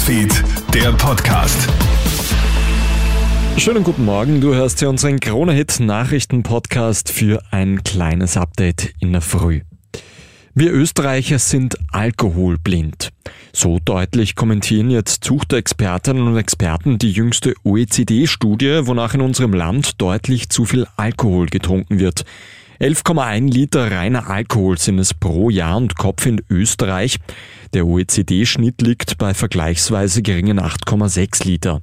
Newsfeed, der Podcast. Schönen guten Morgen, du hörst hier unseren Krone-Hit Nachrichten-Podcast für ein kleines Update in der Früh. Wir Österreicher sind alkoholblind. So deutlich kommentieren jetzt Zuchtexpertinnen und Experten die jüngste OECD-Studie, wonach in unserem Land deutlich zu viel Alkohol getrunken wird. 11,1 Liter reiner Alkohol sind es pro Jahr und Kopf in Österreich. Der OECD-Schnitt liegt bei vergleichsweise geringen 8,6 Liter.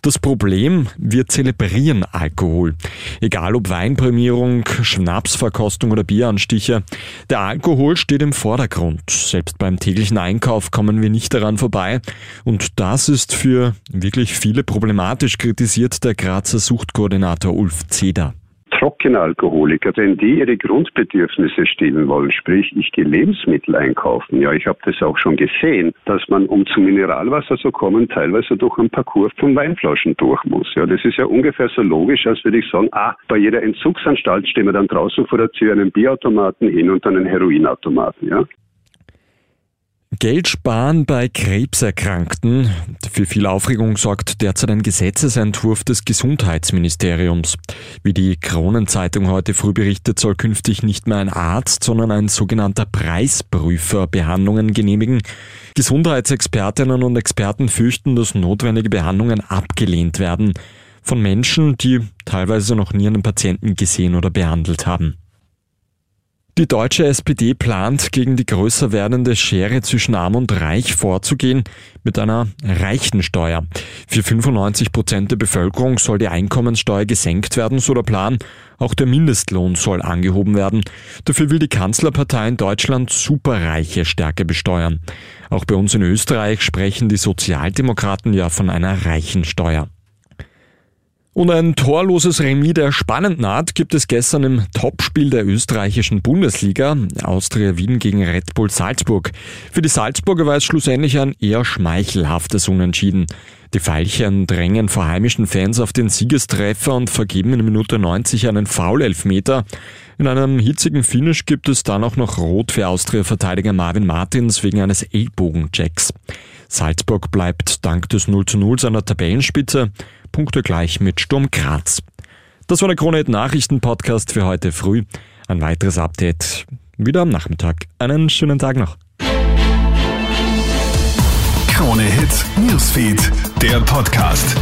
Das Problem, wir zelebrieren Alkohol. Egal ob Weinprämierung, Schnapsverkostung oder Bieranstiche. Der Alkohol steht im Vordergrund. Selbst beim täglichen Einkauf kommen wir nicht daran vorbei. Und das ist für wirklich viele problematisch, kritisiert der Grazer Suchtkoordinator Ulf Zeder. Trockenalkoholiker, wenn die ihre Grundbedürfnisse stillen wollen, sprich ich gehe Lebensmittel einkaufen, ja, ich habe das auch schon gesehen, dass man, um zum Mineralwasser zu kommen, teilweise durch ein Parcours von Weinflaschen durch muss. Ja, das ist ja ungefähr so logisch, als würde ich sagen, ah, bei jeder Entzugsanstalt stehen wir dann draußen vor der Tür einen Bierautomaten hin und dann einen Heroinautomaten, ja. Geld sparen bei Krebserkrankten. Für viel Aufregung sorgt derzeit ein Gesetzesentwurf des Gesundheitsministeriums. Wie die Kronenzeitung heute früh berichtet, soll künftig nicht mehr ein Arzt, sondern ein sogenannter Preisprüfer Behandlungen genehmigen. Gesundheitsexpertinnen und Experten fürchten, dass notwendige Behandlungen abgelehnt werden von Menschen, die teilweise noch nie einen Patienten gesehen oder behandelt haben. Die deutsche SPD plant, gegen die größer werdende Schere zwischen Arm und Reich vorzugehen mit einer Reichensteuer. Für 95 Prozent der Bevölkerung soll die Einkommenssteuer gesenkt werden, so der Plan. Auch der Mindestlohn soll angehoben werden. Dafür will die Kanzlerpartei in Deutschland Superreiche stärker besteuern. Auch bei uns in Österreich sprechen die Sozialdemokraten ja von einer Reichensteuer. Und ein torloses Remis der spannenden Art gibt es gestern im Topspiel der österreichischen Bundesliga, Austria Wien gegen Red Bull Salzburg. Für die Salzburger war es schlussendlich ein eher schmeichelhaftes Unentschieden. Die Veilchen drängen vor heimischen Fans auf den Siegestreffer und vergeben in Minute 90 einen Foul-Elfmeter. In einem hitzigen Finish gibt es dann auch noch Rot für Austria-Verteidiger Marvin Martins wegen eines Ellbogenchecks. Salzburg bleibt dank des 0 zu 0 seiner Tabellenspitze Punkte gleich mit Sturm Graz. Das war der Krone Nachrichten Podcast für heute früh. Ein weiteres Update wieder am Nachmittag. Einen schönen Tag noch. Krone Hits, Newsfeed, der Podcast.